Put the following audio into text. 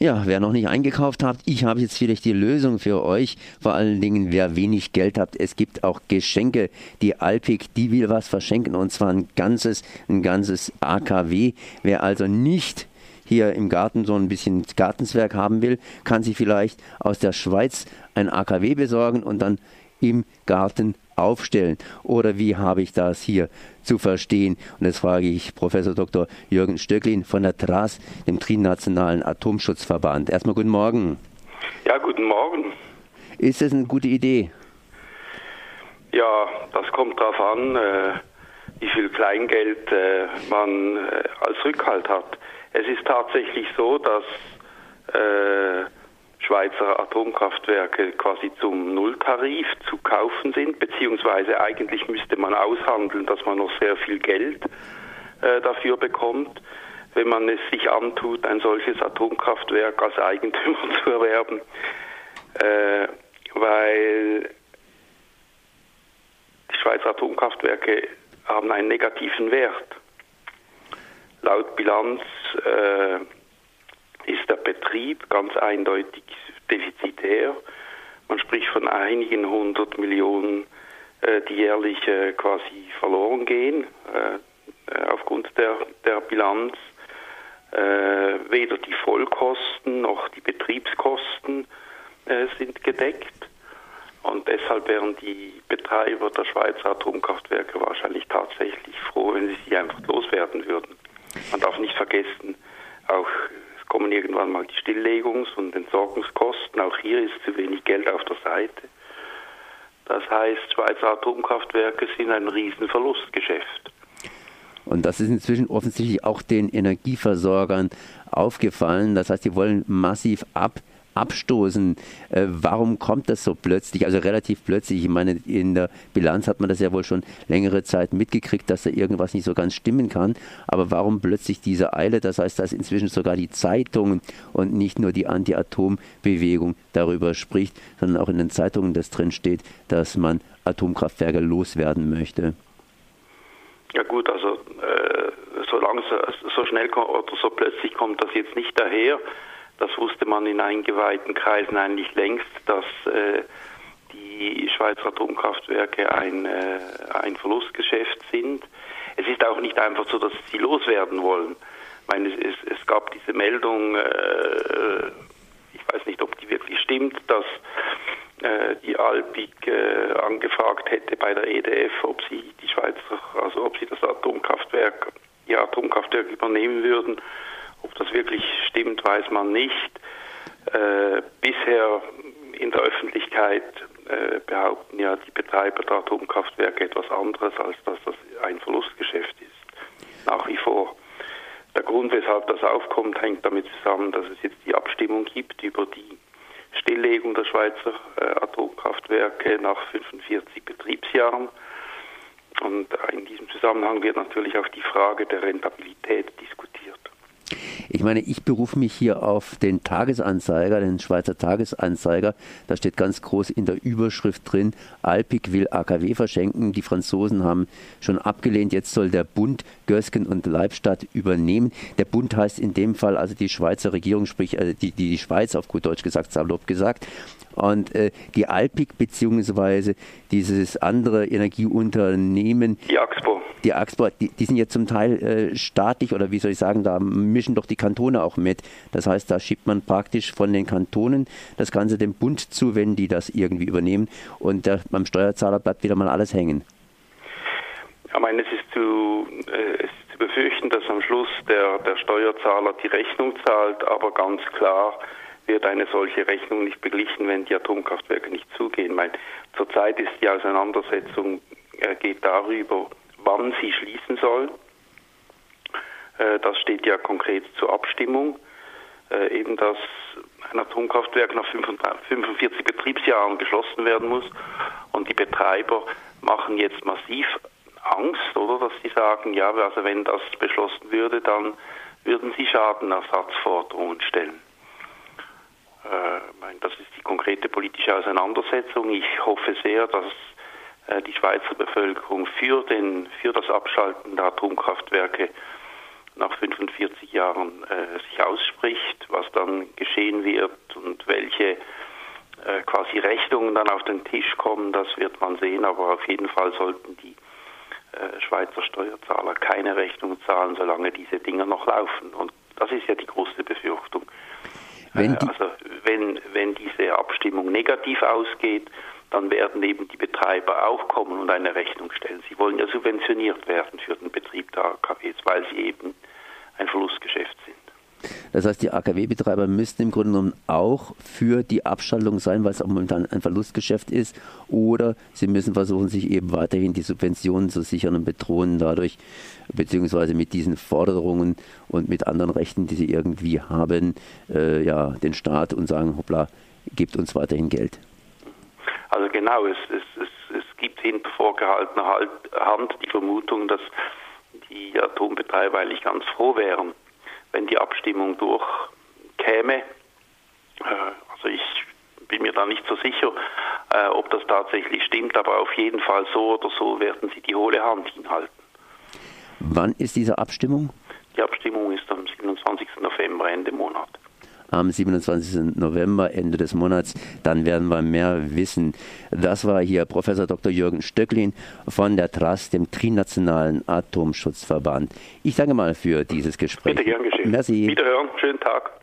Ja, wer noch nicht eingekauft hat, ich habe jetzt vielleicht die Lösung für euch. Vor allen Dingen, wer wenig Geld hat, es gibt auch Geschenke. Die Alpik, die will was verschenken und zwar ein ganzes, ein ganzes AKW. Wer also nicht hier im Garten so ein bisschen Gartenswerk haben will, kann sich vielleicht aus der Schweiz ein AKW besorgen und dann im Garten aufstellen? Oder wie habe ich das hier zu verstehen? Und das frage ich Professor Dr. Jürgen Stöcklin von der TRAS, dem Trinationalen Atomschutzverband. Erstmal guten Morgen. Ja, guten Morgen. Ist das eine gute Idee? Ja, das kommt darauf an, äh, wie viel Kleingeld äh, man äh, als Rückhalt hat. Es ist tatsächlich so, dass Schweizer Atomkraftwerke quasi zum Nulltarif zu kaufen sind, beziehungsweise eigentlich müsste man aushandeln, dass man noch sehr viel Geld äh, dafür bekommt, wenn man es sich antut, ein solches Atomkraftwerk als Eigentümer zu erwerben, äh, weil die Schweizer Atomkraftwerke haben einen negativen Wert. Laut Bilanz äh, ist der Betrieb ganz eindeutig defizitär. Man spricht von einigen hundert Millionen, äh, die jährlich äh, quasi verloren gehen äh, aufgrund der, der Bilanz. Weder die Vollkosten noch die Betriebskosten sind gedeckt. Und deshalb wären die Betreiber der Schweizer Atomkraftwerke wahrscheinlich tatsächlich froh, wenn sie sie einfach loswerden würden. Man darf nicht vergessen, auch kommen irgendwann mal die Stilllegungs- und Entsorgungskosten. Auch hier ist zu wenig Geld auf der Seite. Das heißt, Schweizer Atomkraftwerke sind ein Riesenverlustgeschäft. Und das ist inzwischen offensichtlich auch den Energieversorgern aufgefallen. Das heißt, die wollen massiv ab abstoßen. Äh, warum kommt das so plötzlich, also relativ plötzlich? Ich meine, in der Bilanz hat man das ja wohl schon längere Zeit mitgekriegt, dass da irgendwas nicht so ganz stimmen kann. Aber warum plötzlich diese Eile? Das heißt, dass inzwischen sogar die Zeitungen und nicht nur die Anti-Atom-Bewegung darüber spricht, sondern auch in den Zeitungen das drin steht, dass man Atomkraftwerke loswerden möchte. Ja gut, also äh, so langsam, so schnell oder so plötzlich kommt das jetzt nicht daher. Das wusste man in eingeweihten Kreisen eigentlich längst, dass äh, die Schweizer Atomkraftwerke ein, äh, ein Verlustgeschäft sind. Es ist auch nicht einfach so, dass sie loswerden wollen. Ich meine, es, es, gab diese Meldung, äh, ich weiß nicht, ob die wirklich stimmt, dass äh, die Alpik äh, angefragt hätte bei der EDF, ob sie die Schweizer, also ob sie das Atomkraftwerk, ihr Atomkraftwerk übernehmen würden. Ob das wirklich stimmt, weiß man nicht. Äh, bisher in der Öffentlichkeit äh, behaupten ja die Betreiber der Atomkraftwerke etwas anderes, als dass das ein Verlustgeschäft ist. Nach wie vor. Der Grund, weshalb das aufkommt, hängt damit zusammen, dass es jetzt die Abstimmung gibt über die Stilllegung der Schweizer äh, Atomkraftwerke nach 45 Betriebsjahren. Und in diesem Zusammenhang wird natürlich auch die Frage der Rentabilität diskutiert. Ich meine, ich berufe mich hier auf den Tagesanzeiger, den Schweizer Tagesanzeiger. Da steht ganz groß in der Überschrift drin, Alpic will AKW verschenken. Die Franzosen haben schon abgelehnt. Jetzt soll der Bund Gösgen und Leibstadt übernehmen. Der Bund heißt in dem Fall also die Schweizer Regierung, sprich also die, die Schweiz auf gut Deutsch gesagt, salopp gesagt. Und äh, die Alpic beziehungsweise dieses andere Energieunternehmen. Die Axpo. Die Axpo, die, die sind ja zum Teil äh, staatlich oder wie soll ich sagen, da mischen doch die Kantone auch mit. Das heißt, da schiebt man praktisch von den Kantonen das Ganze dem Bund zu, wenn die das irgendwie übernehmen. Und der, beim Steuerzahler bleibt wieder mal alles hängen. Ich meine, es ist zu, äh, es ist zu befürchten, dass am Schluss der, der Steuerzahler die Rechnung zahlt, aber ganz klar wird eine solche Rechnung nicht beglichen, wenn die Atomkraftwerke nicht zugehen. Meine, zurzeit ist die Auseinandersetzung äh, geht darüber, wann sie schließen sollen. Äh, das steht ja konkret zur Abstimmung. Äh, eben, dass ein Atomkraftwerk nach 45 Betriebsjahren geschlossen werden muss. Und die Betreiber machen jetzt massiv Angst, oder, dass sie sagen, ja, also wenn das beschlossen würde, dann würden sie Schadenersatzforderungen stellen. Äh, das ist die konkrete politische Auseinandersetzung. Ich hoffe sehr, dass die Schweizer Bevölkerung für, den, für das Abschalten der Atomkraftwerke nach 45 Jahren äh, sich ausspricht, was dann geschehen wird und welche äh, quasi Rechnungen dann auf den Tisch kommen, das wird man sehen, aber auf jeden Fall sollten die äh, Schweizer Steuerzahler keine Rechnung zahlen, solange diese Dinger noch laufen. Und das ist ja die große Befürchtung. Wenn äh, also wenn, wenn diese Abstimmung negativ ausgeht, dann werden eben die Betreiber auch kommen und eine Rechnung stellen. Sie wollen ja subventioniert werden für den Betrieb der AKWs, weil sie eben ein Verlustgeschäft sind. Das heißt, die AKW-Betreiber müssten im Grunde genommen auch für die Abschaltung sein, weil es auch momentan ein Verlustgeschäft ist. Oder sie müssen versuchen, sich eben weiterhin die Subventionen zu sichern und bedrohen dadurch, beziehungsweise mit diesen Forderungen und mit anderen Rechten, die sie irgendwie haben, äh, ja, den Staat und sagen, hoppla, gibt uns weiterhin Geld. Also genau, es, es, es, es gibt hinter vorgehaltener Hand die Vermutung, dass die Atombetreiber eigentlich ganz froh wären, wenn die Abstimmung durchkäme. Äh, also ich bin mir da nicht so sicher, äh, ob das tatsächlich stimmt, aber auf jeden Fall so oder so werden sie die hohle Hand hinhalten. Wann ist diese Abstimmung? Die Abstimmung ist am 27. November, Ende Monat am 27. November, Ende des Monats. Dann werden wir mehr wissen. Das war hier Professor Dr. Jürgen Stöcklin von der TRAS, dem Trinationalen Atomschutzverband. Ich danke mal für dieses Gespräch. Bitte gern geschehen. Merci. Wiederhören. Schönen Tag.